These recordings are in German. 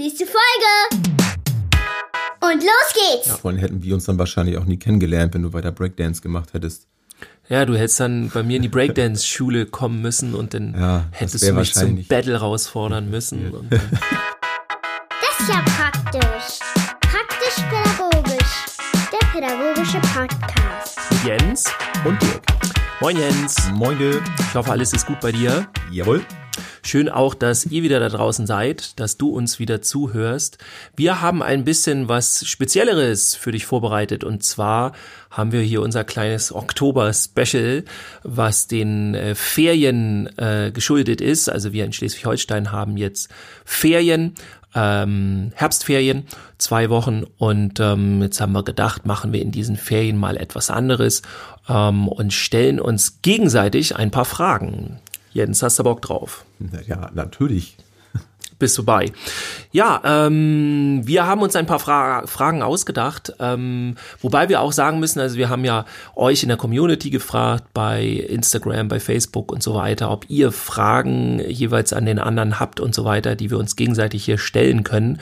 Nächste Folge! Und los geht's! Ja, vor allem hätten wir uns dann wahrscheinlich auch nie kennengelernt, wenn du weiter Breakdance gemacht hättest. Ja, du hättest dann bei mir in die Breakdance-Schule kommen müssen und dann Ja, hättest du mich zum Battle herausfordern müssen. Das ist ja praktisch. Praktisch-pädagogisch. Der pädagogische Podcast. Jens. Und Dirk. Moin Jens. Moinde. Ich hoffe, alles ist gut bei dir. Jawohl. Schön auch, dass ihr wieder da draußen seid, dass du uns wieder zuhörst. Wir haben ein bisschen was Spezielleres für dich vorbereitet und zwar haben wir hier unser kleines Oktober-Special, was den äh, Ferien äh, geschuldet ist. Also wir in Schleswig-Holstein haben jetzt Ferien, ähm, Herbstferien, zwei Wochen und ähm, jetzt haben wir gedacht, machen wir in diesen Ferien mal etwas anderes ähm, und stellen uns gegenseitig ein paar Fragen. Jens, hast du Bock drauf? Ja, natürlich. Bist du bei? Ja, ähm, wir haben uns ein paar Fra Fragen ausgedacht, ähm, wobei wir auch sagen müssen, also wir haben ja euch in der Community gefragt, bei Instagram, bei Facebook und so weiter, ob ihr Fragen jeweils an den anderen habt und so weiter, die wir uns gegenseitig hier stellen können.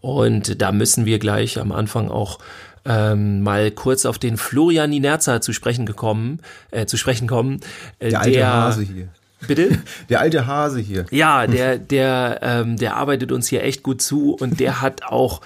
Und da müssen wir gleich am Anfang auch ähm, mal kurz auf den Florian Ninerza zu sprechen gekommen, äh, zu sprechen kommen. Äh, Der alte Hase hier. Bitte? Der alte Hase hier. Ja, der, der, ähm, der arbeitet uns hier echt gut zu und der hat auch,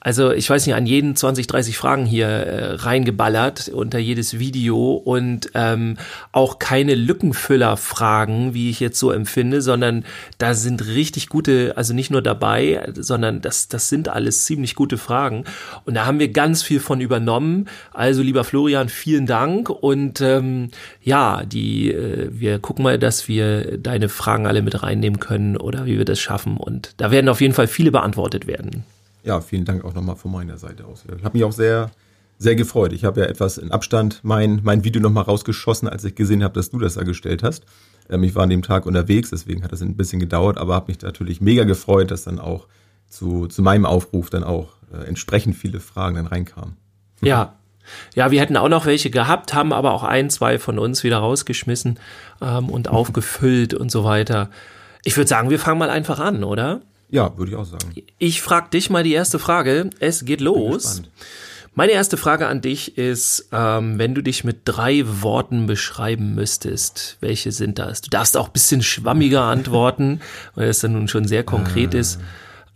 also ich weiß nicht, an jeden 20, 30 Fragen hier äh, reingeballert unter jedes Video und ähm, auch keine Lückenfüller-Fragen, wie ich jetzt so empfinde, sondern da sind richtig gute, also nicht nur dabei, sondern das, das sind alles ziemlich gute Fragen und da haben wir ganz viel von übernommen. Also lieber Florian, vielen Dank und ähm, ja, die, äh, wir gucken mal, dass wir deine Fragen alle mit reinnehmen können oder wie wir das schaffen und da werden auf jeden Fall viele beantwortet werden. Ja, vielen Dank auch nochmal von meiner Seite aus. Ich habe mich auch sehr, sehr gefreut. Ich habe ja etwas in Abstand mein, mein Video nochmal rausgeschossen, als ich gesehen habe, dass du das da gestellt hast. Ähm, ich war an dem Tag unterwegs, deswegen hat das ein bisschen gedauert, aber habe mich natürlich mega gefreut, dass dann auch zu, zu meinem Aufruf dann auch äh, entsprechend viele Fragen dann reinkamen. Ja. Ja, wir hätten auch noch welche gehabt, haben aber auch ein, zwei von uns wieder rausgeschmissen ähm, und aufgefüllt und so weiter. Ich würde sagen, wir fangen mal einfach an, oder? Ja, würde ich auch sagen. Ich frage dich mal die erste Frage. Es geht los. Meine erste Frage an dich ist, ähm, wenn du dich mit drei Worten beschreiben müsstest, welche sind das? Du darfst auch ein bisschen schwammiger antworten, weil das dann nun schon sehr konkret ist.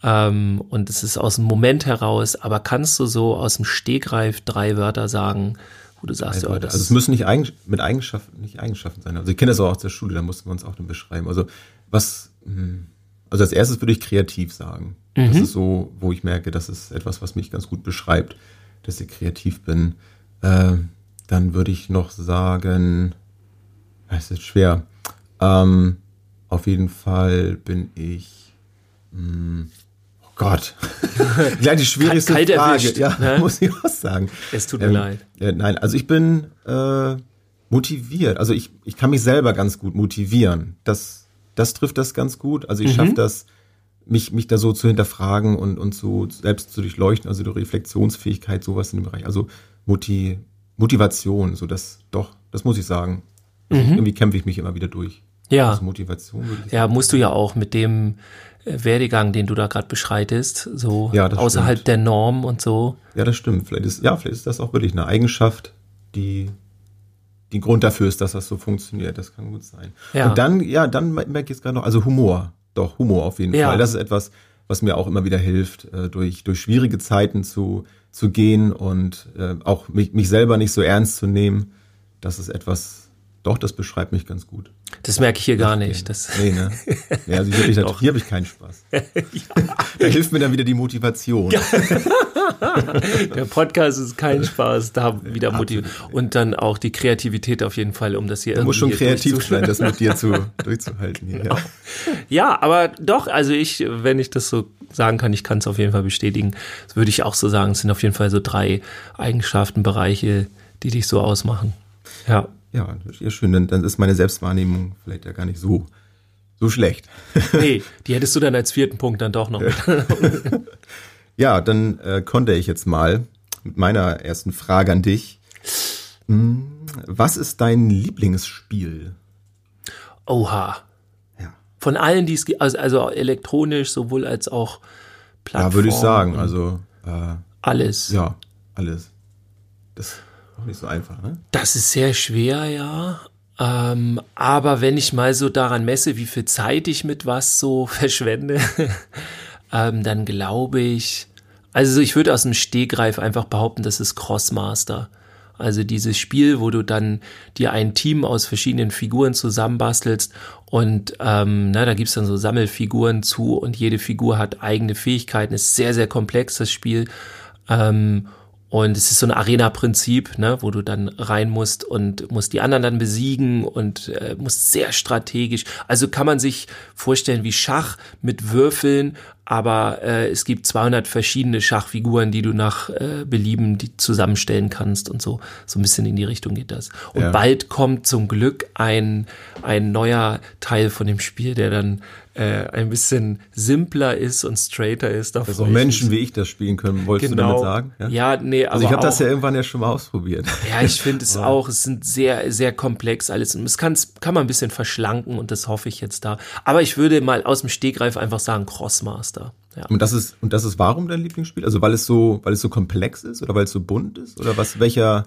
Ähm, und es ist aus dem Moment heraus, aber kannst du so aus dem Stegreif drei Wörter sagen, wo du sagst, ja, also das es müssen nicht Eigen, mit Eigenschaften, nicht Eigenschaften sein. Also ich kenne das auch aus der Schule, da mussten wir uns auch dann beschreiben. Also was, hm, also als erstes würde ich kreativ sagen. Das ist so, wo ich merke, das ist etwas, was mich ganz gut beschreibt, dass ich kreativ bin. Äh, dann würde ich noch sagen, es ist schwer. Ähm, auf jeden Fall bin ich, hm, oh Gott, gleich die schwierigste Kalt Frage. erwischt, ja, ne? muss ich auch sagen. Es tut mir Ähm, leid. äh, nein, also ich bin äh, motiviert. Also ich, ich kann mich selber ganz gut motivieren. Das, das trifft das ganz gut. Also ich schaffe das, mich, mich da so zu hinterfragen und, und so selbst zu durchleuchten, also die Reflexionsfähigkeit, sowas in dem Bereich. Also Moti Motivation, so das, doch, das muss ich sagen. Also Irgendwie kämpfe ich mich immer wieder durch. Ja. Also Motivation Ja, musst du ja auch mit dem äh, Werdegang, den du da gerade beschreitest, so Ja, außerhalb stimmt. der Norm und so. Ja, das stimmt. Vielleicht ist, ja, vielleicht ist das auch wirklich eine Eigenschaft, die, die Grund dafür ist, dass das so funktioniert. Das kann gut sein. Ja. Und dann, ja, dann merke ich jetzt gerade noch, also Humor. Doch, Humor auf jeden Ja. Fall. Das ist etwas, was mir auch immer wieder hilft, äh, durch, durch schwierige Zeiten zu, zu gehen und äh, auch mich, mich selber nicht so ernst zu nehmen. Das ist etwas, doch, das beschreibt mich ganz gut. Das merke ich hier gar nicht. Das, Nee, ne? Ja, also hier habe ich, hier hab ich keinen Spaß. Da hilft mir dann wieder die Motivation. Der Podcast ist kein Spaß, da wieder motiviert. Und dann auch die Kreativität auf jeden Fall, um das hier Du musst schon kreativ sein, das mit dir zu, durchzuhalten hier. Ja. Ja, aber doch, also ich, wenn ich das so sagen kann, ich kann es auf jeden Fall bestätigen, das würde ich auch so sagen, es sind auf jeden Fall so drei Eigenschaften, Bereiche, die dich so ausmachen. Ja. Ja, ja schön. Dann, dann ist meine Selbstwahrnehmung vielleicht ja gar nicht so, so schlecht. Nee, die hättest du dann als vierten Punkt dann doch noch. mit. Ja, dann äh, konnte ich jetzt mal mit meiner ersten Frage an dich. Hm, Was ist dein Lieblingsspiel? Oha. Ja. Von allen, die es gibt, also, also elektronisch sowohl als auch Plattform. Ja, würde ich sagen. Also äh, alles. Ja, alles. Das auch nicht so einfach, ne? Das ist sehr schwer, ja. Ähm, aber wenn ich mal so daran messe, wie viel Zeit ich mit was so verschwende, ähm, dann glaube ich, also ich würde aus dem Stegreif einfach behaupten, das ist Crossmaster. Also dieses Spiel, wo du dann dir ein Team aus verschiedenen Figuren zusammenbastelst und ähm, na, da gibt's dann so Sammelfiguren zu und jede Figur hat eigene Fähigkeiten. Ist sehr, sehr komplex, das Spiel. Ähm, und es ist so ein Arena-Prinzip, ne, wo du dann rein musst und musst die anderen dann besiegen und äh, musst sehr strategisch. Also kann man sich vorstellen wie Schach mit Würfeln, aber äh, es gibt 200 verschiedene Schachfiguren, die du nach äh, Belieben die zusammenstellen kannst und so. So ein bisschen in die Richtung geht das. Und Ja. bald kommt zum Glück ein, ein neuer Teil von dem Spiel, der dann äh, ein bisschen simpler ist und straighter ist. Da Dass auch Menschen wie ich das spielen können, wolltest genau. du damit sagen? Ja, nee, aber Also ich habe das ja irgendwann ja schon mal ausprobiert. ja, ich finde es auch, es sind sehr, sehr komplex alles. Und es kann, kann man ein bisschen verschlanken und das hoffe ich jetzt da. Aber ich würde mal aus dem Stegreif einfach sagen Crossmaster. Ja. Und das ist und das ist warum dein Lieblingsspiel? Also weil es so weil es so komplex ist oder weil es so bunt ist oder was welcher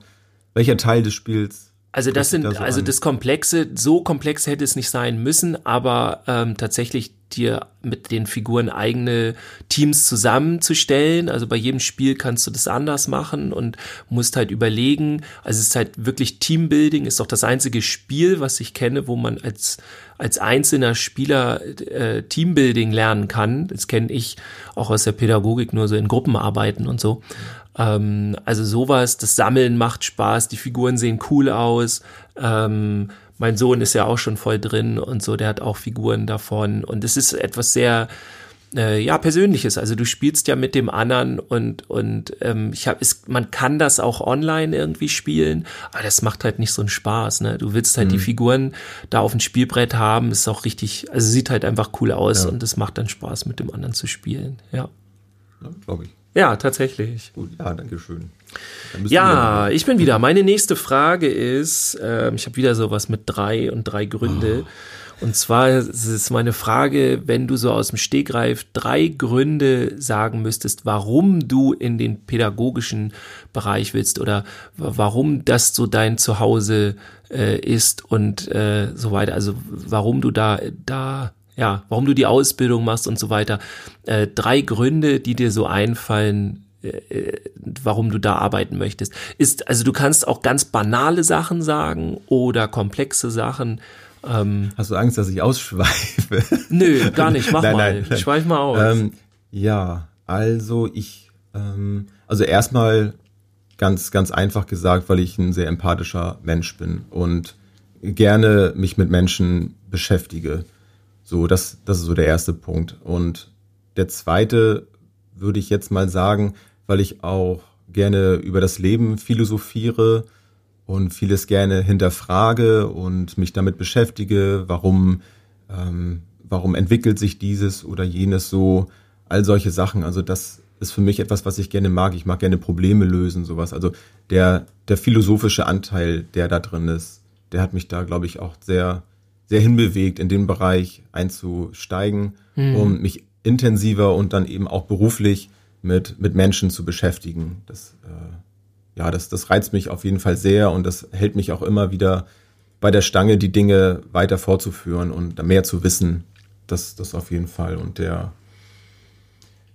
welcher Teil des Spiels? Also das sind, da so also an? das Komplexe, so komplex hätte es nicht sein müssen, aber ähm, tatsächlich dir mit den Figuren eigene Teams zusammenzustellen. Also bei jedem Spiel kannst du das anders machen und musst halt überlegen. Also es ist halt wirklich Teambuilding, ist doch das einzige Spiel, was ich kenne, wo man als als einzelner Spieler äh, Teambuilding lernen kann. Das kenne ich auch aus der Pädagogik nur so in Gruppenarbeiten und so. Ähm, also sowas, das Sammeln macht Spaß, die Figuren sehen cool aus. Ähm, mein Sohn ist ja auch schon voll drin und so, der hat auch Figuren davon. Und es ist etwas sehr, äh, ja, Persönliches. Also du spielst ja mit dem anderen und, und ähm, ich hab, ist, man kann das auch online irgendwie spielen, aber das macht halt nicht so einen Spaß. Ne? Du willst halt die Figuren da auf dem Spielbrett haben, ist auch richtig, also sieht halt einfach cool aus Ja. und es macht dann Spaß, mit dem anderen zu spielen. Ja. Ja, Glaube ich. Ja, tatsächlich. Gut, ja, danke schön. Ja, ich bin wieder. Meine nächste Frage ist, ähm, ich habe wieder sowas mit drei und drei Gründe. Und zwar ist es meine Frage, wenn du so aus dem Stegreif drei Gründe sagen müsstest, warum du in den pädagogischen Bereich willst oder wa- warum das so dein Zuhause äh, ist und äh, so weiter. Also warum du da da ja, warum du die Ausbildung machst und so weiter. Äh, drei Gründe, die dir so einfallen, äh, warum du da arbeiten möchtest. Ist, also du kannst auch ganz banale Sachen sagen oder komplexe Sachen. Ähm, Hast du Angst, dass ich ausschweife? nö, gar nicht. Mach Nein, mal. nein, nein. Schweif mal aus. Ähm, ja, also ich, ähm, also erstmal ganz, ganz einfach gesagt, weil ich ein sehr empathischer Mensch bin und gerne mich mit Menschen beschäftige. So, das, das ist so der erste Punkt. Und der zweite würde ich jetzt mal sagen, weil ich auch gerne über das Leben philosophiere und vieles gerne hinterfrage und mich damit beschäftige, warum, ähm, warum entwickelt sich dieses oder jenes so, all solche Sachen. Also das ist für mich etwas, was ich gerne mag. Ich mag gerne Probleme lösen, sowas. Also der, der philosophische Anteil, der da drin ist, der hat mich da, glaube ich, auch sehr, sehr hinbewegt, in den Bereich einzusteigen, um mich intensiver und dann eben auch beruflich mit, mit Menschen zu beschäftigen. Das, äh, ja, das, das reizt mich auf jeden Fall sehr und das hält mich auch immer wieder bei der Stange, die Dinge weiter fortzuführen und mehr zu wissen. Das, das auf jeden Fall. Und der,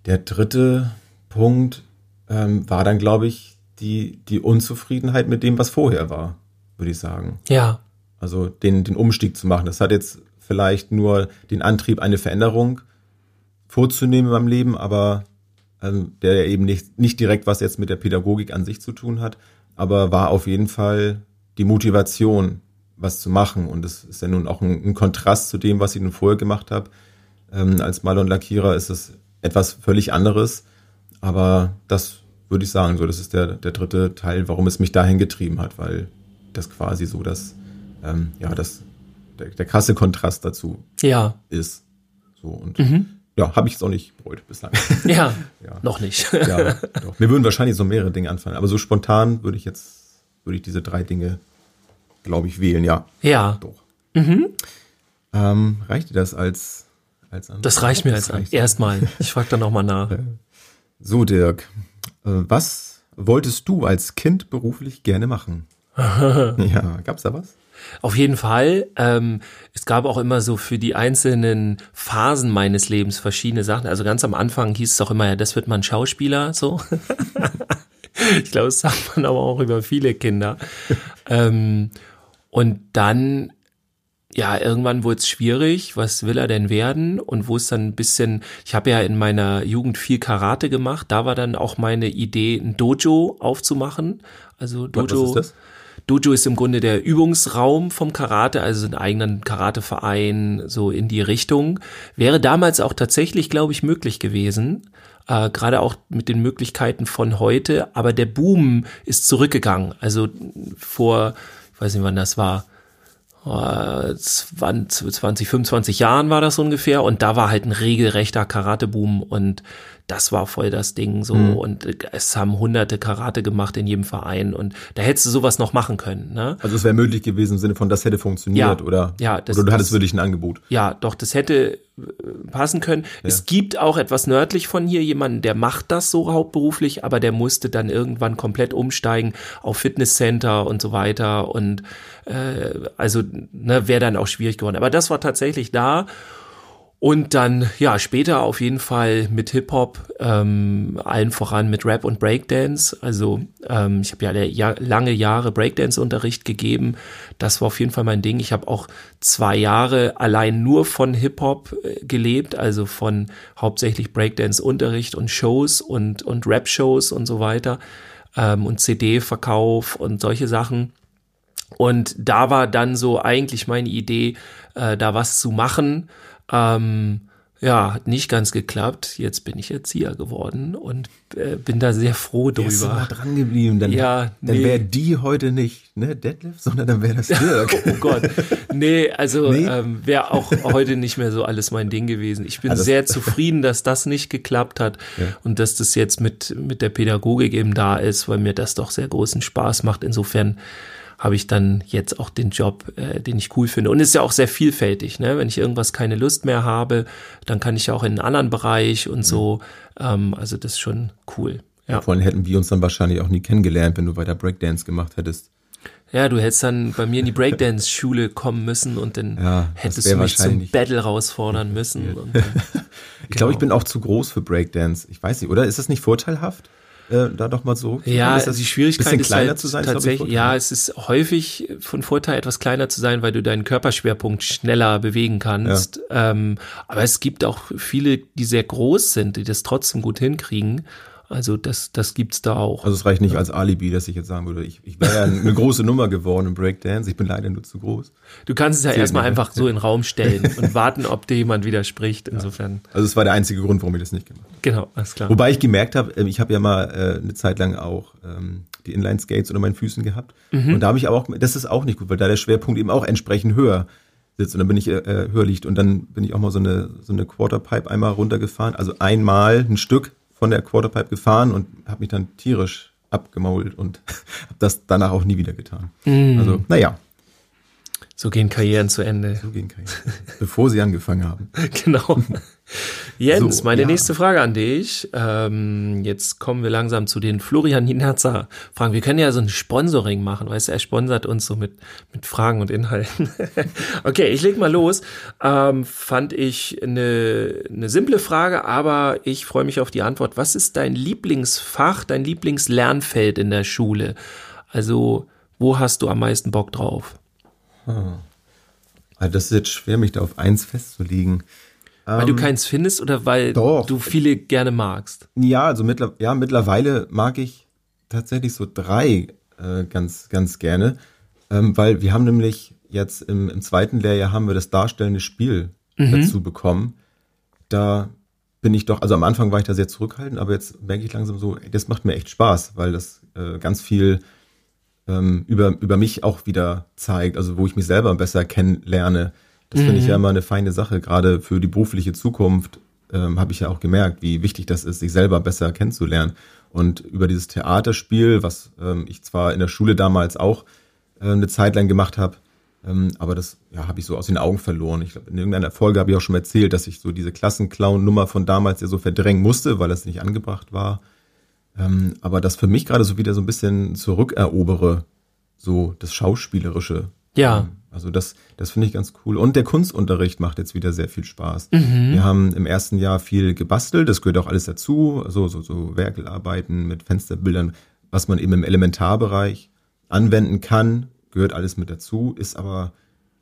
der dritte Punkt ähm, war dann, glaube ich, die, die Unzufriedenheit mit dem, was vorher war, würde ich sagen. ja. Also den, den Umstieg zu machen. Das hat jetzt vielleicht nur den Antrieb, eine Veränderung vorzunehmen meinem Leben, aber ähm, der eben nicht, nicht direkt was jetzt mit der Pädagogik an sich zu tun hat, aber war auf jeden Fall die Motivation, was zu machen. Und das ist ja nun auch ein, ein Kontrast zu dem, was ich nun vorher gemacht habe. Ähm, als Maler und Lackierer ist es etwas völlig anderes, aber das würde ich sagen, so das ist der, der dritte Teil, warum es mich dahin getrieben hat, weil das quasi so das, ähm, ja, das, der, der krasse Kontrast dazu Ja. ist. So und Mhm. ja, habe ich es auch nicht bereut bislang. Ja. Ja. Noch nicht. ja, doch. Mir würden wahrscheinlich so mehrere Dinge anfallen, aber so spontan würde ich jetzt, würde ich diese drei Dinge, glaube ich, wählen, ja. ja. Doch. Ähm, reicht dir das als, als Antwort. Das reicht mir als Antwort. Erstmal. Ich frage dann nochmal nach. So, Dirk, äh, was wolltest du als Kind beruflich gerne machen? ja, gab's da was? Auf jeden Fall. Ähm, es gab auch immer so für die einzelnen Phasen meines Lebens verschiedene Sachen. Also ganz am Anfang hieß es auch immer, ja, das wird man Schauspieler, so. ich glaube, das sagt man aber auch über viele Kinder. ähm, und dann ja, irgendwann wurde es schwierig, was will er denn werden? Und wo es dann ein bisschen, ich habe ja in meiner Jugend viel Karate gemacht, da war dann auch meine Idee, ein Dojo aufzumachen. Also Dojo. Was ist das? Dojo ist im Grunde der Übungsraum vom Karate, also ein eigenen Karateverein, so in die Richtung. Wäre damals auch tatsächlich, glaube ich, möglich gewesen. Äh, Gerade auch mit den Möglichkeiten von heute. Aber der Boom ist zurückgegangen. Also vor, ich weiß nicht, wann das war, 20, 20, 25 Jahren war das ungefähr und da war halt ein regelrechter Karate-Boom und das war voll das Ding so mhm. und es haben hunderte Karate gemacht in jedem Verein und da hättest du sowas noch machen können. Ne? Also es wäre möglich gewesen im Sinne von, das hätte funktioniert ja, oder, ja, das, oder du hattest wirklich ein Angebot. Ja, doch, das hätte äh, passen können. Ja. Es gibt auch etwas nördlich von hier jemanden, der macht das so hauptberuflich, aber der musste dann irgendwann komplett umsteigen auf Fitnesscenter und so weiter und äh, also ne, wäre dann auch schwierig geworden. Aber das war tatsächlich da und dann, ja, später auf jeden Fall mit Hip-Hop, ähm, allen voran mit Rap und Breakdance. Also ähm, ich habe ja, lange Jahre Breakdance-Unterricht gegeben. Das war auf jeden Fall mein Ding. Ich habe auch zwei Jahre allein nur von Hip-Hop äh, gelebt, also von hauptsächlich Breakdance-Unterricht und Shows und, und Rap-Shows und so weiter ähm, und CD-Verkauf und solche Sachen. Und da war dann so eigentlich meine Idee, äh, da was zu machen ähm, ja, hat nicht ganz geklappt. Jetzt bin ich Erzieher geworden und äh, bin da sehr froh drüber. Du mal dran geblieben, dann, ja, dann nee. wäre die heute nicht ne, Detlef, sondern dann wäre das Dirk. oh Gott. Nee, also nee? Ähm, wäre auch heute nicht mehr so alles mein Ding gewesen. Ich bin also, sehr zufrieden, dass das nicht geklappt hat ja. und dass das jetzt mit, mit der Pädagogik eben da ist, weil mir das doch sehr großen Spaß macht. Insofern habe ich dann jetzt auch den Job, äh, den ich cool finde. Und ist ja auch sehr vielfältig. Ne? Wenn ich irgendwas keine Lust mehr habe, dann kann ich ja auch in einen anderen Bereich und so. Ähm, also das ist schon cool. Ja. Vor allem hätten wir uns dann wahrscheinlich auch nie kennengelernt, wenn du weiter Breakdance gemacht hättest. Ja, du hättest dann bei mir in die Breakdance-Schule kommen müssen und dann ja, hättest du mich zum Battle herausfordern müssen. Äh, ich glaube, ich bin auch zu groß für Breakdance. Ich weiß nicht, oder? Ist das nicht vorteilhaft? Äh, da doch mal so. Ja, das die Schwierigkeit ist halt zu sein, tatsächlich. Ja, es ist häufig von Vorteil, etwas kleiner zu sein, weil du deinen Körperschwerpunkt schneller bewegen kannst. Ja. Ähm, aber es gibt auch viele, die sehr groß sind, die das trotzdem gut hinkriegen. Also das, das gibt's da auch. Also es reicht nicht als Alibi, dass ich jetzt sagen würde, ich, ich wäre ja eine große Nummer geworden im Breakdance. Ich bin leider nur zu groß. Du kannst es ja erstmal einfach so in den Raum stellen und warten, ob dir jemand widerspricht. Insofern. Also es war der einzige Grund, warum ich das nicht gemacht habe. Genau, alles klar. Wobei ich gemerkt habe, ähm, ich habe ja mal äh, eine Zeit lang auch ähm, die Inline-Skates unter meinen Füßen gehabt. Mhm. Und da habe ich aber auch, das ist auch nicht gut, weil da der Schwerpunkt eben auch entsprechend höher sitzt und dann bin ich äh, äh höher liegt und dann bin ich auch mal so eine so eine Quarterpipe einmal runtergefahren, also einmal ein Stück von der Quarterpipe gefahren und habe mich dann tierisch abgemault und habe das danach auch nie wieder getan. Mm. Also, naja. So gehen Karrieren zu Ende. So gehen Karrieren. Bevor sie angefangen haben. genau. Jens, so, meine ja. nächste Frage an dich. Ähm, jetzt kommen wir langsam zu den Florian Hinatzer Fragen. Wir können ja so ein Sponsoring machen, weißt du, er sponsert uns so mit, mit Fragen und Inhalten. okay, ich leg mal los. Ähm, fand ich eine, eine simple Frage, aber ich freue mich auf die Antwort. Was ist dein Lieblingsfach, dein Lieblingslernfeld in der Schule? Also, wo hast du am meisten Bock drauf? Hm. Also das ist jetzt schwer, mich da auf eins festzulegen. Weil ähm, du keins findest oder weil doch. du viele gerne magst? Ja, also mittler ja, mittlerweile mag ich tatsächlich so drei äh, ganz, ganz gerne. Ähm, weil wir haben nämlich jetzt im, im zweiten Lehrjahr haben wir das darstellende Spiel mhm. dazu bekommen. Da bin ich doch, also am Anfang war ich da sehr zurückhaltend, aber jetzt merke ich langsam so, das macht mir echt Spaß, weil das äh, ganz viel ähm, über, über mich auch wieder zeigt, also wo ich mich selber besser kennenlerne. Das mhm. finde ich ja mhm. immer eine feine Sache, gerade für die berufliche Zukunft ähm, habe ich ja auch gemerkt, wie wichtig das ist, sich selber besser kennenzulernen. Und über dieses Theaterspiel, was ähm, ich zwar in der Schule damals auch äh, eine Zeit lang gemacht habe, Ähm, aber das ja, habe ich so aus den Augen verloren. Ich glaube, in irgendeiner Folge habe ich auch schon erzählt, dass ich so diese Klassenclown-Nummer von damals ja so verdrängen musste, weil das nicht angebracht war. Ähm, aber das für mich gerade so wieder so ein bisschen zurückerobere, so das Schauspielerische. Ja. Ähm, also das, das finde ich ganz cool. Und der Kunstunterricht macht jetzt wieder sehr viel Spaß. Mhm. Wir haben im ersten Jahr viel gebastelt, das gehört auch alles dazu, so, so, so Werkelarbeiten mit Fensterbildern, was man eben im Elementarbereich anwenden kann, gehört alles mit dazu, ist aber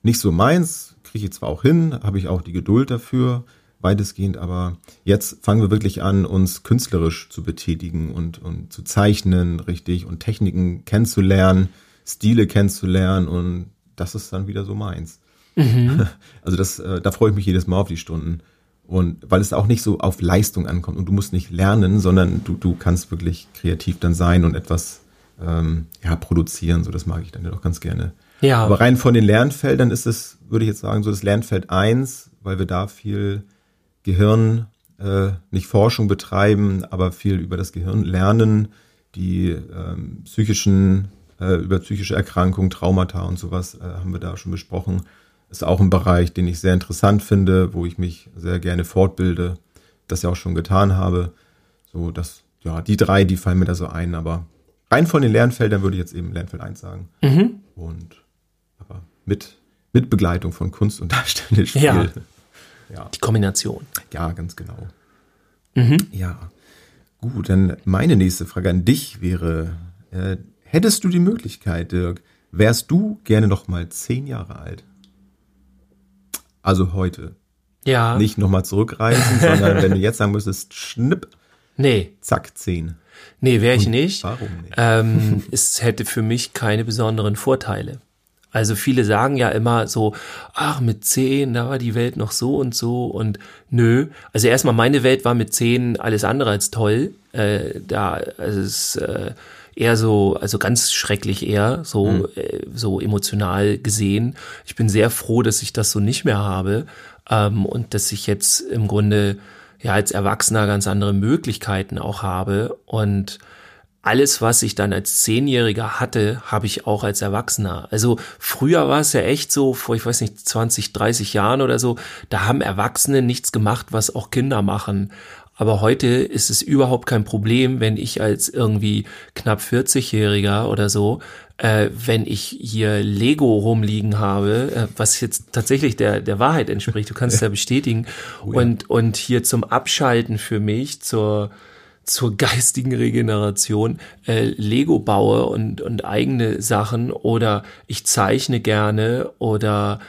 nicht so meins, kriege ich zwar auch hin, habe ich auch die Geduld dafür, weitestgehend, aber jetzt fangen wir wirklich an, uns künstlerisch zu betätigen und, und zu zeichnen, richtig, und Techniken kennenzulernen, Stile kennenzulernen und das ist dann wieder so meins. Mhm. Also das, äh, da freue ich mich jedes Mal auf die Stunden. Und weil es auch nicht so auf Leistung ankommt und du musst nicht lernen, sondern du, du kannst wirklich kreativ dann sein und etwas ähm, ja, produzieren. So, das mag ich dann ja doch ganz gerne. Ja. Aber rein von den Lernfeldern ist es, würde ich jetzt sagen, so das Lernfeld eins, weil wir da viel Gehirn, äh, nicht Forschung betreiben, aber viel über das Gehirn lernen, die ähm, psychischen, äh, über psychische Erkrankungen, Traumata und sowas äh, haben wir da schon besprochen. Ist auch ein Bereich, den ich sehr interessant finde, wo ich mich sehr gerne fortbilde, das ja auch schon getan habe. So, das, ja, die drei, die fallen mir da so ein, aber rein von den Lernfeldern würde ich jetzt eben Lernfeld 1 sagen. Mhm. Und aber mit, mit Begleitung von Kunst und Darstellendes Spiel. Ja. ja. Die Kombination. Ja, ganz genau. Mhm. Ja. Gut, dann meine nächste Frage an dich wäre, äh, hättest du die Möglichkeit, Dirk, wärst du gerne noch mal zehn Jahre alt? Also heute. Ja. Nicht nochmal zurückreisen, sondern wenn du jetzt sagen müsstest, schnipp, nee. zack, zehn. Nee, wäre ich nicht. Warum nicht? Ähm, es hätte für mich keine besonderen Vorteile. Also viele sagen ja immer so, ach, mit zehn, da war die Welt noch so und so und nö. Also erstmal meine Welt war mit zehn alles andere als toll. Äh, da also es ist äh, eher so, also ganz schrecklich eher, so, Mhm. äh, so emotional gesehen. Ich bin sehr froh, dass ich das so nicht mehr habe ähm, und dass ich jetzt im Grunde ja als Erwachsener ganz andere Möglichkeiten auch habe und alles, was ich dann als Zehnjähriger hatte, habe ich auch als Erwachsener. Also früher war es ja echt so, vor, ich weiß nicht, 20, 30 Jahren oder so, da haben Erwachsene nichts gemacht, was auch Kinder machen. Aber heute ist es überhaupt kein Problem, wenn ich als irgendwie knapp 40-Jähriger oder so, äh, wenn ich hier Lego rumliegen habe, äh, was jetzt tatsächlich der, der Wahrheit entspricht, du kannst es ja bestätigen, Oh ja. und, und hier zum Abschalten für mich, zur, zur geistigen Regeneration äh, Lego baue und, und eigene Sachen oder ich zeichne gerne oder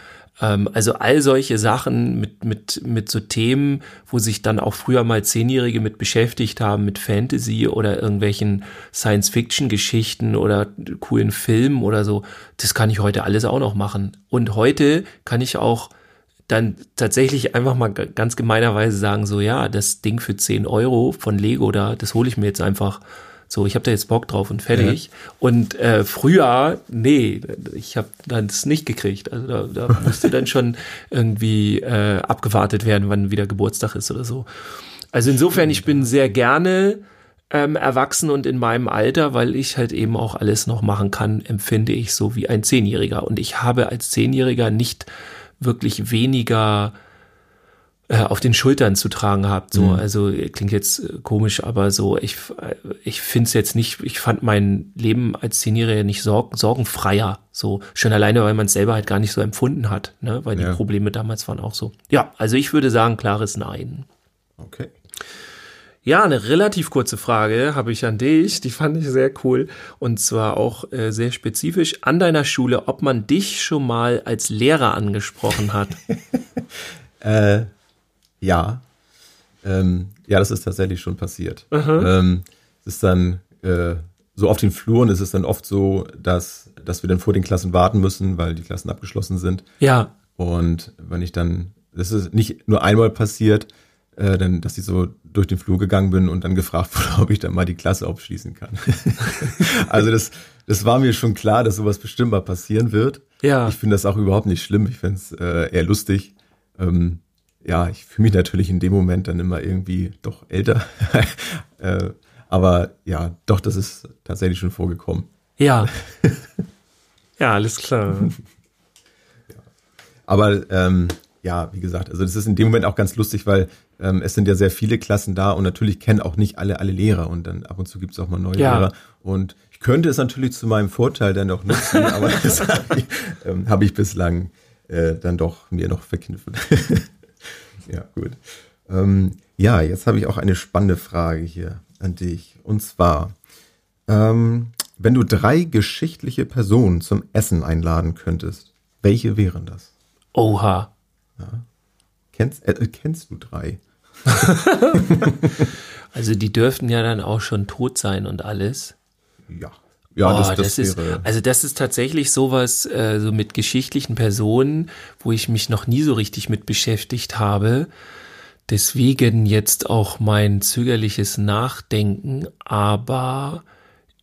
ähm, also all solche Sachen mit, mit, mit so Themen, wo sich dann auch früher mal Zehnjährige mit beschäftigt haben, mit Fantasy oder irgendwelchen Science-Fiction-Geschichten oder coolen Filmen oder so, das kann ich heute alles auch noch machen. Und heute kann ich auch dann tatsächlich einfach mal ganz gemeinerweise sagen, so ja, das Ding für 10 Euro von Lego da, das hole ich mir jetzt einfach. So, ich habe da jetzt Bock drauf und fertig. Und äh, früher, nee, ich habe dann das nicht gekriegt. Also da, da musste dann schon irgendwie äh, abgewartet werden, wann wieder Geburtstag ist oder so. Also insofern, ich bin sehr gerne ähm, erwachsen und in meinem Alter, weil ich halt eben auch alles noch machen kann, empfinde ich so wie ein Zehnjähriger. Und ich habe als Zehnjähriger nicht wirklich weniger äh, auf den Schultern zu tragen gehabt. So, also äh, klingt jetzt äh, komisch, aber so, ich, äh, ich finde es jetzt nicht, ich fand mein Leben als Zehnjähriger nicht sorg, sorgenfreier. So, schon alleine, weil man es selber halt gar nicht so empfunden hat, ne? Weil Ja. die Probleme damals waren auch so. Ja, also ich würde sagen, klares Nein. Okay. Ja, eine relativ kurze Frage habe ich an dich, die fand ich sehr cool und zwar auch äh, sehr spezifisch an deiner Schule, ob man dich schon mal als Lehrer angesprochen hat. Äh, ja. Ähm, ja, das ist tatsächlich schon passiert. Ähm, es ist dann äh, so auf den Fluren ist es dann oft so, dass, dass wir dann vor den Klassen warten müssen, weil die Klassen abgeschlossen sind. ja, Und wenn ich dann, das ist nicht nur einmal passiert, äh, dann, dass ich so durch den Flur gegangen bin und dann gefragt wurde, ob ich dann mal die Klasse aufschließen kann. also das, das war mir schon klar, dass sowas bestimmt mal passieren wird. Ja. Ich finde das auch überhaupt nicht schlimm. Ich finde es äh, eher lustig. Ähm, ja, ich fühle mich natürlich in dem Moment dann immer irgendwie doch älter. äh, aber ja, doch, das ist tatsächlich schon vorgekommen. ja. Ja, alles klar. Aber ähm, ja, wie gesagt, also das ist in dem Moment auch ganz lustig, weil ähm, es sind ja sehr viele Klassen da und natürlich kennen auch nicht alle alle Lehrer und dann ab und zu gibt es auch mal neue Ja. Lehrer. Und ich könnte es natürlich zu meinem Vorteil dann noch nutzen, aber das habe ich, ähm, hab ich bislang äh, dann doch mir noch verkniffen. ja, gut. Ähm, ja, jetzt habe ich auch eine spannende Frage hier an dich. Und zwar, ähm, wenn du drei geschichtliche Personen zum Essen einladen könntest, welche wären das? Oha. Kennst, äh, kennst du drei? Also die dürften ja dann auch schon tot sein und alles. Ja. Ja, Oh, das, das, ist, wäre. also das ist tatsächlich sowas, äh, so mit geschichtlichen Personen, wo ich mich noch nie so richtig mit beschäftigt habe. Deswegen jetzt auch mein zögerliches Nachdenken, aber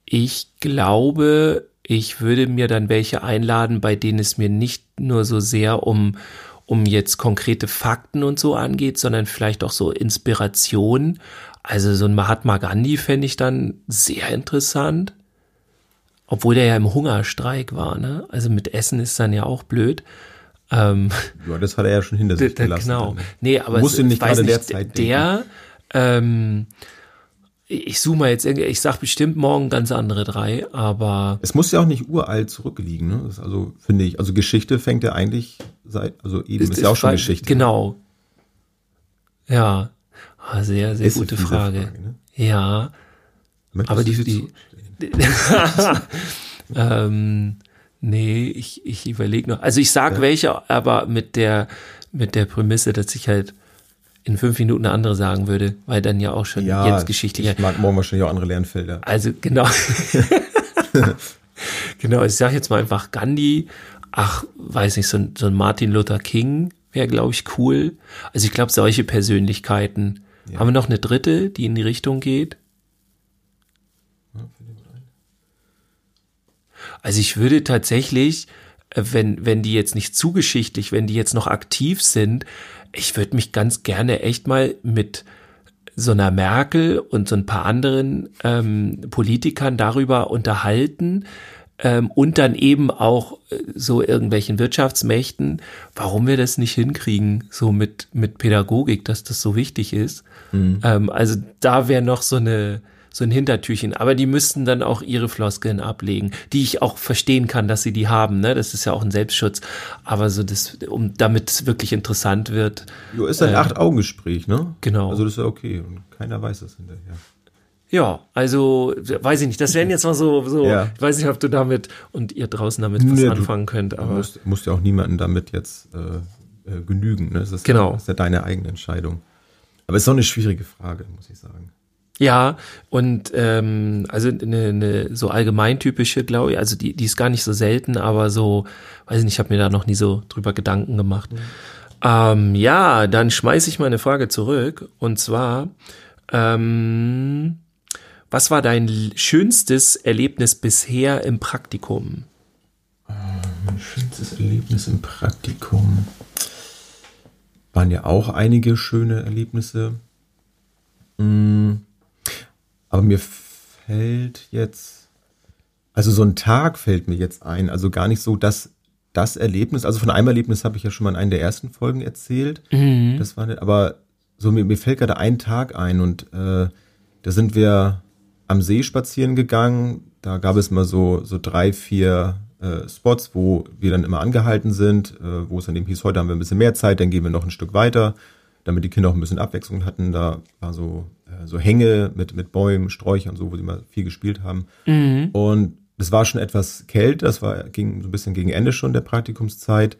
ich glaube, ich würde mir dann welche einladen, bei denen es mir nicht nur so sehr um, um jetzt konkrete Fakten und so angeht, sondern vielleicht auch so Inspiration. Also so ein Mahatma Gandhi fände ich dann sehr interessant. Obwohl der ja im Hungerstreik war, ne? Also mit Essen ist dann ja auch blöd. Ähm, ja, das hat er ja schon hinter sich D- gelassen. Genau. dann, ne? Nee, aber Musste es, nicht ich weiß der nicht, Zeit der, ähm, ich suche mal jetzt, irgendwie- ich sag bestimmt morgen ganz andere drei, aber Es muss ja auch nicht uralt zurückliegen, ne? Ist also, finde ich, also Geschichte fängt ja eigentlich seit, also eben, ist, ja auch schon Geschichte. Genau. Ja. Ah, sehr, sehr Ist gute Frage. Frage, ne? Ja. Möchtest Aber die- die- zurückstellen? Ähm, nee, ich, ich überlege noch. Also ich sag welche, aber mit der, mit der Prämisse, dass ich halt in fünf Minuten eine andere sagen würde, weil dann ja auch schon ja, jetzt geschichtlich. ich mag morgen wahrscheinlich auch andere Lernfelder. Also genau. genau, ich sage jetzt mal einfach Gandhi. Ach, weiß nicht, so ein, so ein Martin Luther King wäre, glaube ich, cool. Also ich glaube, solche Persönlichkeiten. Ja. Haben wir noch eine dritte, die in die Richtung geht? Also ich würde tatsächlich, äh, wenn, wenn die jetzt nicht zu geschichtlich, wenn die jetzt noch aktiv sind, ich würde mich ganz gerne echt mal mit so einer Merkel und so ein paar anderen ähm, Politikern darüber unterhalten ähm, und dann eben auch äh, so irgendwelchen Wirtschaftsmächten, warum wir das nicht hinkriegen, so mit, mit Pädagogik, dass das so wichtig ist. Ähm, also da wäre noch so eine so ein Hintertürchen, aber die müssten dann auch ihre Floskeln ablegen, die ich auch verstehen kann, dass sie die haben, ne? Das ist ja auch ein Selbstschutz, aber so das, um damit es wirklich interessant wird, Jo, ist ein Acht-Augen-Gespräch, ne? genau. Also das ist ja okay und keiner weiß das hinterher. Ja, also weiß ich nicht. Das wären jetzt mal so, so Ja. ich weiß nicht, ob du damit und ihr draußen damit was Nee, anfangen könnt, Du aber musst, musst ja auch niemanden damit jetzt äh, äh, genügen, ne? Das ist, Genau. ja, das ist ja deine eigene Entscheidung. Aber es ist doch eine schwierige Frage, muss ich sagen. Ja, und ähm, also eine, eine so allgemeintypische, glaube ich, also die, die ist gar nicht so selten, aber so, weiß ich nicht, ich habe mir da noch nie so drüber Gedanken gemacht. Ähm, ja, dann schmeiße ich meine Frage zurück und zwar, ähm, was war dein schönstes Erlebnis bisher im Praktikum? Mein schönstes Erlebnis im Praktikum. Waren ja auch einige schöne Erlebnisse. Mm, Aber mir fällt jetzt, also so ein Tag fällt mir jetzt ein, also gar nicht so das, das Erlebnis. Also von einem Erlebnis habe ich ja schon mal in einer der ersten Folgen erzählt. Das war aber so mir, mir fällt gerade ein Tag ein und äh, da sind wir am See spazieren gegangen. Da gab es mal so, so drei, vier äh, Spots, wo wir dann immer angehalten sind, äh, wo es dann eben hieß, heute haben wir ein bisschen mehr Zeit, dann gehen wir noch ein Stück weiter, damit die Kinder auch ein bisschen Abwechslung hatten. Da war so, äh, so Hänge mit, mit Bäumen, Sträuchern und so, wo sie mal viel gespielt haben. Und es war schon etwas kälter, das war, ging so ein bisschen gegen Ende schon der Praktikumszeit.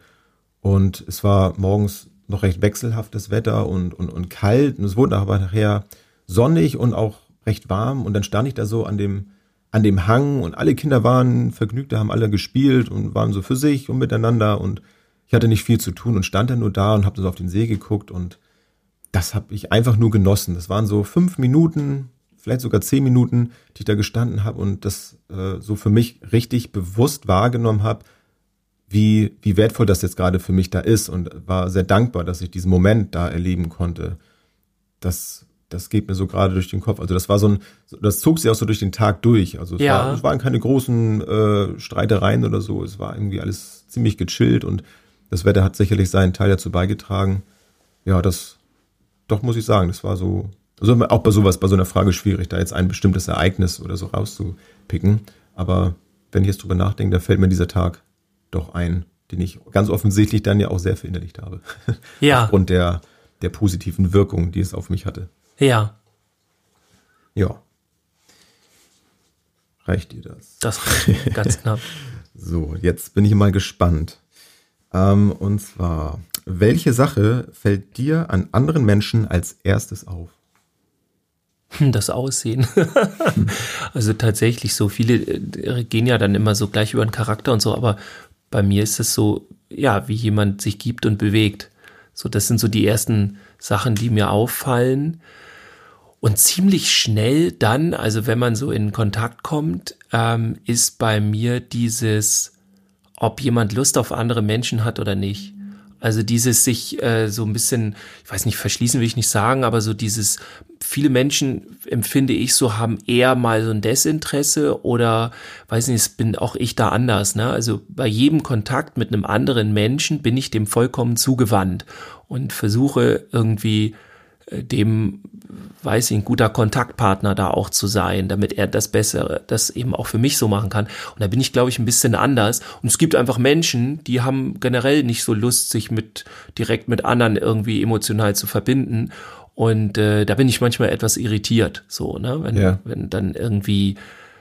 Und es war morgens noch recht wechselhaftes Wetter und, und, und kalt. Und es wurde aber nachher sonnig und auch recht warm. Und dann stand ich da so an dem, an dem Hang und alle Kinder waren vergnügt, da haben alle gespielt und waren so für sich und miteinander. Und ich hatte nicht viel zu tun und stand dann nur da und habe so auf den See geguckt. Und das habe ich einfach nur genossen. Das waren so fünf Minuten, vielleicht sogar zehn Minuten, die ich da gestanden habe und das äh, so für mich richtig bewusst wahrgenommen habe, wie, wie wertvoll das jetzt gerade für mich da ist und war sehr dankbar, dass ich diesen Moment da erleben konnte. Das, das geht mir so gerade durch den Kopf. Also das war so ein, das zog sich auch so durch den Tag durch. Also es, Ja. war, es waren keine großen äh, Streitereien oder so. Es war irgendwie alles ziemlich gechillt und das Wetter hat sicherlich seinen Teil dazu beigetragen. Ja, das, doch muss ich sagen, das war so, also auch bei sowas, bei so einer Frage schwierig, da jetzt ein bestimmtes Ereignis oder so rauszupicken. Aber wenn ich jetzt drüber nachdenke, da fällt mir dieser Tag doch ein, den ich ganz offensichtlich dann ja auch sehr verinnerlicht habe. Ja. Aufgrund der, der positiven Wirkung, die es auf mich hatte. Ja. Ja. Reicht dir das? Das reicht ganz knapp. So, jetzt bin ich mal gespannt. Ähm, und zwar, welche Sache fällt dir an anderen Menschen als erstes auf? Das Aussehen. also tatsächlich so viele äh, gehen ja dann immer so gleich über den Charakter und so, aber bei mir ist es so, ja, wie jemand sich gibt und bewegt. So, das sind so die ersten Sachen, die mir auffallen. Und ziemlich schnell dann, also wenn man so in Kontakt kommt, ähm, ist bei mir dieses, ob jemand Lust auf andere Menschen hat oder nicht. Also dieses sich äh, so ein bisschen, ich weiß nicht, verschließen will ich nicht sagen, aber so dieses, viele Menschen empfinde ich so, haben eher mal so ein Desinteresse oder, weiß nicht, bin auch ich da anders. Ne? Also bei jedem Kontakt mit einem anderen Menschen bin ich dem vollkommen zugewandt und versuche irgendwie dem, weiß ich, ein guter Kontaktpartner da auch zu sein, damit er das Bessere, das eben auch für mich so machen kann. Und da bin ich, glaube ich, ein bisschen anders. Und es gibt einfach Menschen, die haben generell nicht so Lust, sich mit direkt mit anderen irgendwie emotional zu verbinden. Und äh, da bin ich manchmal etwas irritiert, so, ne? Wenn, Ja. wenn dann irgendwie äh,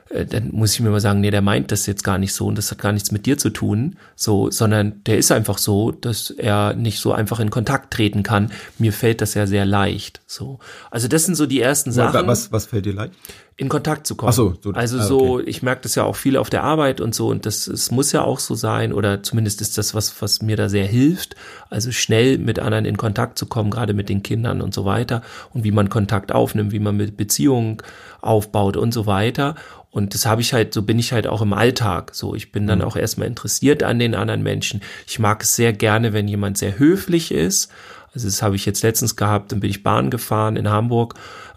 dann muss ich mir mal sagen, nee, der meint das jetzt gar nicht so und das hat gar nichts mit dir zu tun, so, sondern der ist einfach so, dass er nicht so einfach in Kontakt treten kann. Mir fällt das ja sehr leicht, so. Also das sind so die ersten Sachen, Was, was fällt dir leicht? in Kontakt zu kommen. Ach so, so- also ah, so, ich merke das ja auch viel auf der Arbeit und so und das, es muss ja auch so sein oder zumindest ist das was, was mir da sehr hilft, also schnell mit anderen in Kontakt zu kommen, gerade mit den Kindern und so weiter und wie man Kontakt aufnimmt, wie man mit Beziehungen aufbaut und so weiter. Und das habe ich halt, so bin ich halt auch im Alltag. So, ich bin dann auch erstmal interessiert an den anderen Menschen. Ich mag es sehr gerne, wenn jemand sehr höflich ist. Also das habe ich jetzt letztens gehabt, dann bin ich Bahn gefahren in Hamburg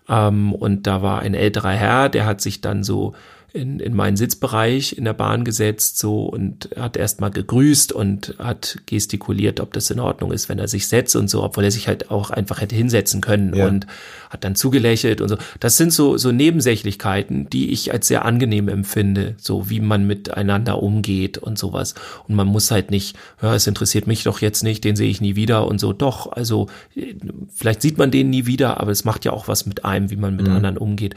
ähm, und da war ein älterer Herr, der hat sich dann so in, in meinen Sitzbereich in der Bahn gesetzt so und hat erstmal gegrüßt und hat gestikuliert, ob das in Ordnung ist, wenn er sich setzt und so, obwohl er sich halt auch einfach hätte hinsetzen können Ja. und hat dann zugelächelt und so. Das sind so, so Nebensächlichkeiten, die ich als sehr angenehm empfinde, so wie man miteinander umgeht und sowas. Und man muss halt nicht, ja, es interessiert mich doch jetzt nicht, den sehe ich nie wieder und so. Doch, also vielleicht sieht man den nie wieder, aber es macht ja auch was mit einem, wie man mit anderen umgeht.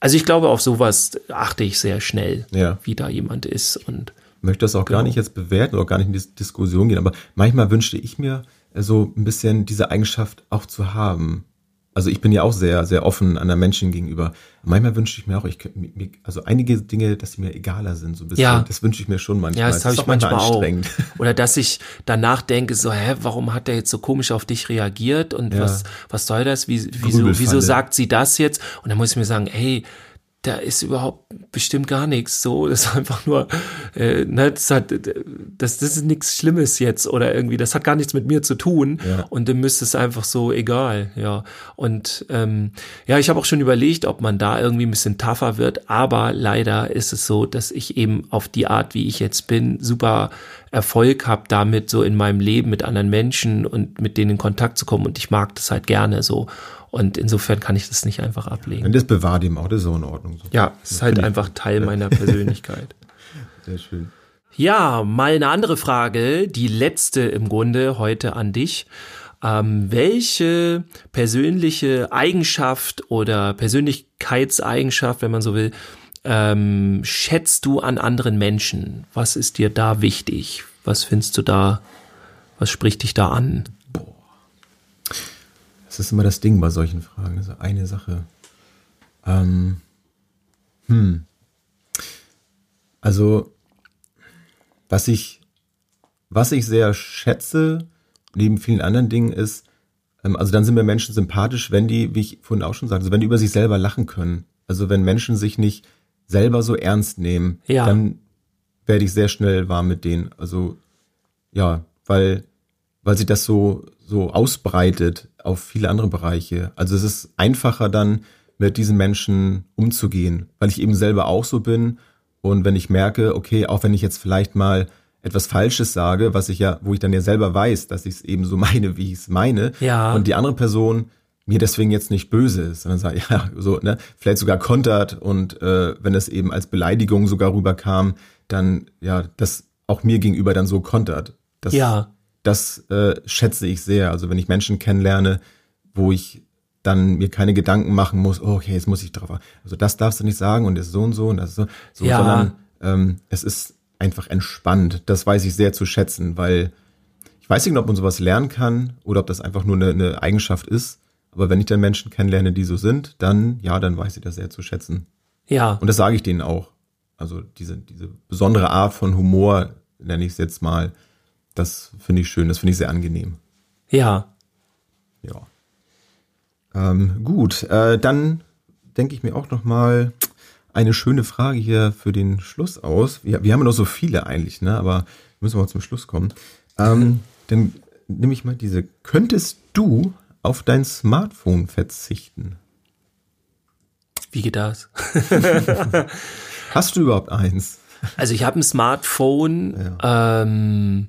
Also ich glaube, auf sowas achte ich sehr schnell, Ja. wie da jemand ist und möchte das auch gar Genau. nicht jetzt bewerten oder gar nicht in die Diskussion gehen, aber manchmal wünschte ich mir so ein bisschen diese Eigenschaft auch zu haben. Also ich bin ja auch sehr, sehr offen anderen Menschen gegenüber. Manchmal wünsche ich mir auch, ich also einige Dinge, dass sie mir egaler sind, so ein bisschen. Ja. Das wünsche ich mir schon manchmal. Ja, das Es habe ich auch manchmal manchmal auch. anstrengend. Oder dass ich danach denke, so, hä, warum hat der jetzt so komisch auf dich reagiert und Ja. was, was soll das? Wie, wieso, wieso sagt sie das jetzt? Und dann muss ich mir sagen, hey, da ist überhaupt bestimmt gar nichts so. Das ist einfach nur, äh, ne, das, hat, das, das ist nichts Schlimmes jetzt oder irgendwie, das hat gar nichts mit mir zu tun. Ja. Und dann müsste es einfach so egal, ja. Und ähm, ja, ich habe auch schon überlegt, ob man da irgendwie ein bisschen tougher wird, aber leider ist es so, dass ich eben auf die Art, wie ich jetzt bin, super Erfolg habe damit, so in meinem Leben mit anderen Menschen und mit denen in Kontakt zu kommen. Und ich mag das halt gerne so. Und insofern kann ich das nicht einfach ablegen. Und das bewahrt ihm auch, das ist so in Ordnung. Ja, es ist halt einfach Teil meiner Persönlichkeit. Sehr schön. Ja, mal eine andere Frage, die letzte im Grunde heute an dich. Ähm, welche persönliche Eigenschaft oder Persönlichkeitseigenschaft, wenn man so will, ähm, schätzt du an anderen Menschen? Was ist dir da wichtig? Was findest du da? Was spricht dich da an? Das ist immer das Ding bei solchen Fragen. Also eine Sache. Ähm, hm. Also, was ich, was ich sehr schätze, neben vielen anderen Dingen, ist, ähm, also dann sind mir Menschen sympathisch, wenn die, wie ich vorhin auch schon sagte, also wenn die über sich selber lachen können. Also wenn Menschen sich nicht selber so ernst nehmen, Ja. dann werde ich sehr schnell warm mit denen. Also ja, weil, weil sich das so, so ausbreitet auf viele andere Bereiche. Also es ist einfacher dann mit diesen Menschen umzugehen, weil ich eben selber auch so bin. Und wenn ich merke, okay, auch wenn ich jetzt vielleicht mal etwas Falsches sage, was ich ja, wo ich dann ja selber weiß, dass ich es eben so meine, wie ich es meine. Ja. Und die andere Person mir deswegen jetzt nicht böse ist, sondern sagt, ja, so, ne, vielleicht sogar kontert und äh, wenn es eben als Beleidigung sogar rüberkam, dann ja, das auch mir gegenüber dann so kontert. Das, Ja. Das äh, schätze ich sehr. Also wenn ich Menschen kennenlerne, wo ich dann mir keine Gedanken machen muss, oh, okay, jetzt muss ich drauf. Also das darfst du nicht sagen und das ist so und so und das ist so, so Ja. sondern ähm, es ist einfach entspannt. Das weiß ich sehr zu schätzen, weil ich weiß nicht, ob man sowas lernen kann oder ob das einfach nur eine, eine Eigenschaft ist. Aber wenn ich dann Menschen kennenlerne, die so sind, dann ja, dann weiß ich das sehr zu schätzen. Ja. Und das sage ich denen auch. Also diese, diese besondere Art von Humor, nenne ich es jetzt mal, das finde ich schön, das finde ich sehr angenehm. Ja. Ja. Ähm, gut, äh, dann denke ich mir auch noch mal eine schöne Frage hier für den Schluss aus. Wir, wir haben ja noch so viele eigentlich, ne? aber müssen wir mal zum Schluss kommen. Ähm, dann nehme ich mal diese. Könntest du auf dein Smartphone verzichten? Wie geht das? Hast du überhaupt eins? Also ich habe ein Smartphone. Ähm,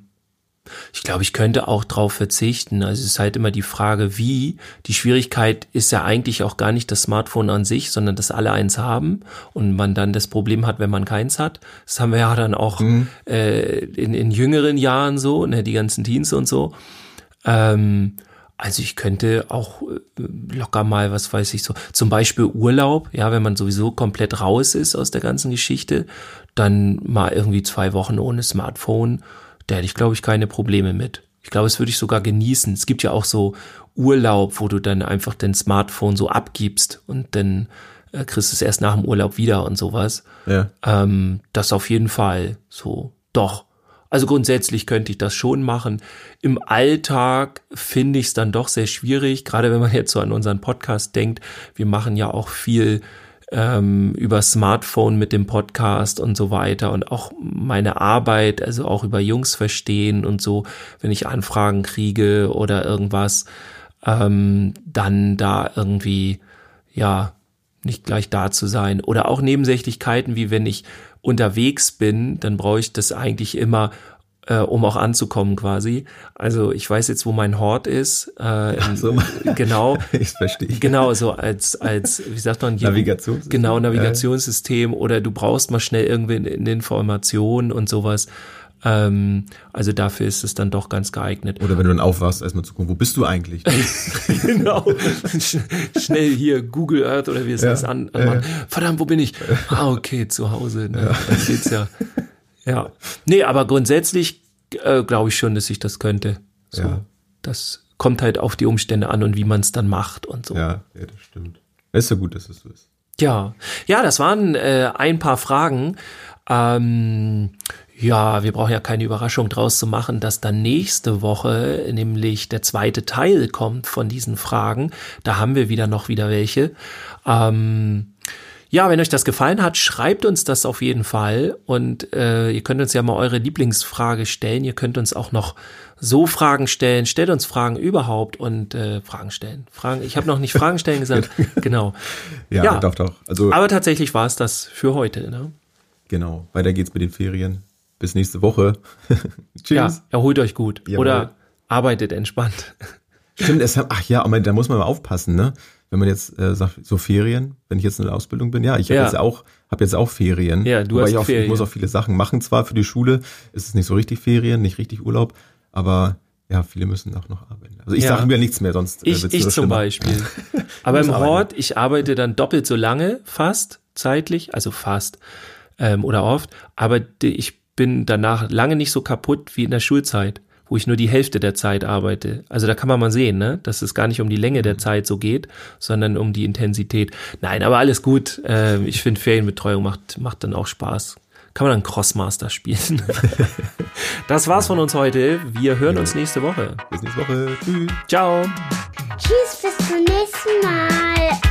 ich glaube, ich könnte auch drauf verzichten. Also es ist halt immer die Frage, wie. Die Schwierigkeit ist ja eigentlich auch gar nicht das Smartphone an sich, sondern dass alle eins haben und man dann das Problem hat, wenn man keins hat. Das haben wir ja dann auch äh, in, in jüngeren Jahren so, ne, die ganzen Teens und so. Ähm, also ich könnte auch äh, locker mal, was weiß ich so, zum Beispiel Urlaub, ja, wenn man sowieso komplett raus ist aus der ganzen Geschichte, dann mal irgendwie zwei Wochen ohne Smartphone, da hätte ich, glaube ich, keine Probleme mit. Ich glaube, das würde ich sogar genießen. Es gibt ja auch so Urlaub, wo du dann einfach dein Smartphone so abgibst und dann äh, kriegst du es erst nach dem Urlaub wieder und sowas. Ja. Ähm, das auf jeden Fall so. Doch. Also grundsätzlich könnte ich das schon machen. Im Alltag finde ich es dann doch sehr schwierig, gerade wenn man jetzt so an unseren Podcast denkt. Wir machen ja auch viel ähm, über Smartphone mit dem Podcast und so weiter und auch meine Arbeit, also auch über Jungs verstehen und so, wenn ich Anfragen kriege oder irgendwas, ähm, dann da irgendwie, ja, nicht gleich da zu sein. Oder auch Nebensächlichkeiten, wie wenn ich unterwegs bin, dann brauche ich das eigentlich immer, äh, um auch anzukommen quasi. Also ich weiß jetzt, wo mein Hort ist. Äh, so. Genau. Ich verstehe. Genau, so als, als, wie sagt man, hier- Navigationssystem. Genau, Navigationssystem oder du brauchst mal schnell irgendwie eine Information und sowas. Ähm, also dafür ist es dann doch ganz geeignet. Oder wenn du dann aufwachst, erstmal zu gucken, wo bist du eigentlich? genau. Sch schnell hier Google Earth oder wie es Ja, das an, anmachen. Verdammt, wo bin ich? Ah, okay, zu Hause. Ne? Dann geht's ja. Ja. Nee, aber grundsätzlich äh, glaube ich schon, dass ich das könnte. So. Ja. Das kommt halt auf die Umstände an und wie man es dann macht und so. ja, ja, das stimmt. Es ist ja gut, dass es so ist. Ja, ja, das waren äh, ein paar Fragen. Ähm, ja, wir brauchen ja keine Überraschung draus zu machen, dass dann nächste Woche nämlich der zweite Teil kommt von diesen Fragen. Da haben wir wieder noch wieder welche. Ähm, ja, wenn euch das gefallen hat, schreibt uns das auf jeden Fall und äh, ihr könnt uns ja mal eure Lieblingsfrage stellen. Ihr könnt uns auch noch so Fragen stellen. Stellt uns Fragen überhaupt und äh, Fragen stellen. Fragen. Ich habe noch nicht Fragen stellen gesagt. genau. Ja, Ja. doch, doch. Also Aber tatsächlich war es das für heute. Ne? genau, weiter geht's mit den Ferien. Bis nächste Woche. Tschüss. Ja, erholt euch gut Jawohl. oder arbeitet entspannt. Stimmt, es, ach ja, aber da muss man mal aufpassen, ne? Wenn man jetzt äh, sagt, so Ferien, wenn ich jetzt in der Ausbildung bin, ja, ich habe Ja. jetzt auch, habe jetzt auch Ferien. Ja, du hast ich, auch, Ferien. ich muss auch viele Sachen machen. Zwar für die Schule ist es nicht so richtig Ferien, nicht richtig Urlaub, aber ja, viele müssen auch noch arbeiten. Also ich Ja. sage mir nichts mehr, sonst äh, Ich, ich zum schlimmer. Beispiel. Aber im arbeiten. Hort, ich arbeite dann doppelt so lange, fast zeitlich, also fast ähm, oder oft, aber ich bin danach lange nicht so kaputt wie in der Schulzeit, wo ich nur die Hälfte der Zeit arbeite. Also da kann man mal sehen, ne, dass es gar nicht um die Länge Mhm. der Zeit so geht, sondern um die Intensität. Nein, aber alles gut. Ähm, ich finde Ferienbetreuung macht, macht dann auch Spaß. Kann man dann Crossmaster spielen. das war's von uns heute. Wir hören uns nächste Woche. Bis nächste Woche. Tschüss. Ciao. Tschüss, bis zum nächsten Mal.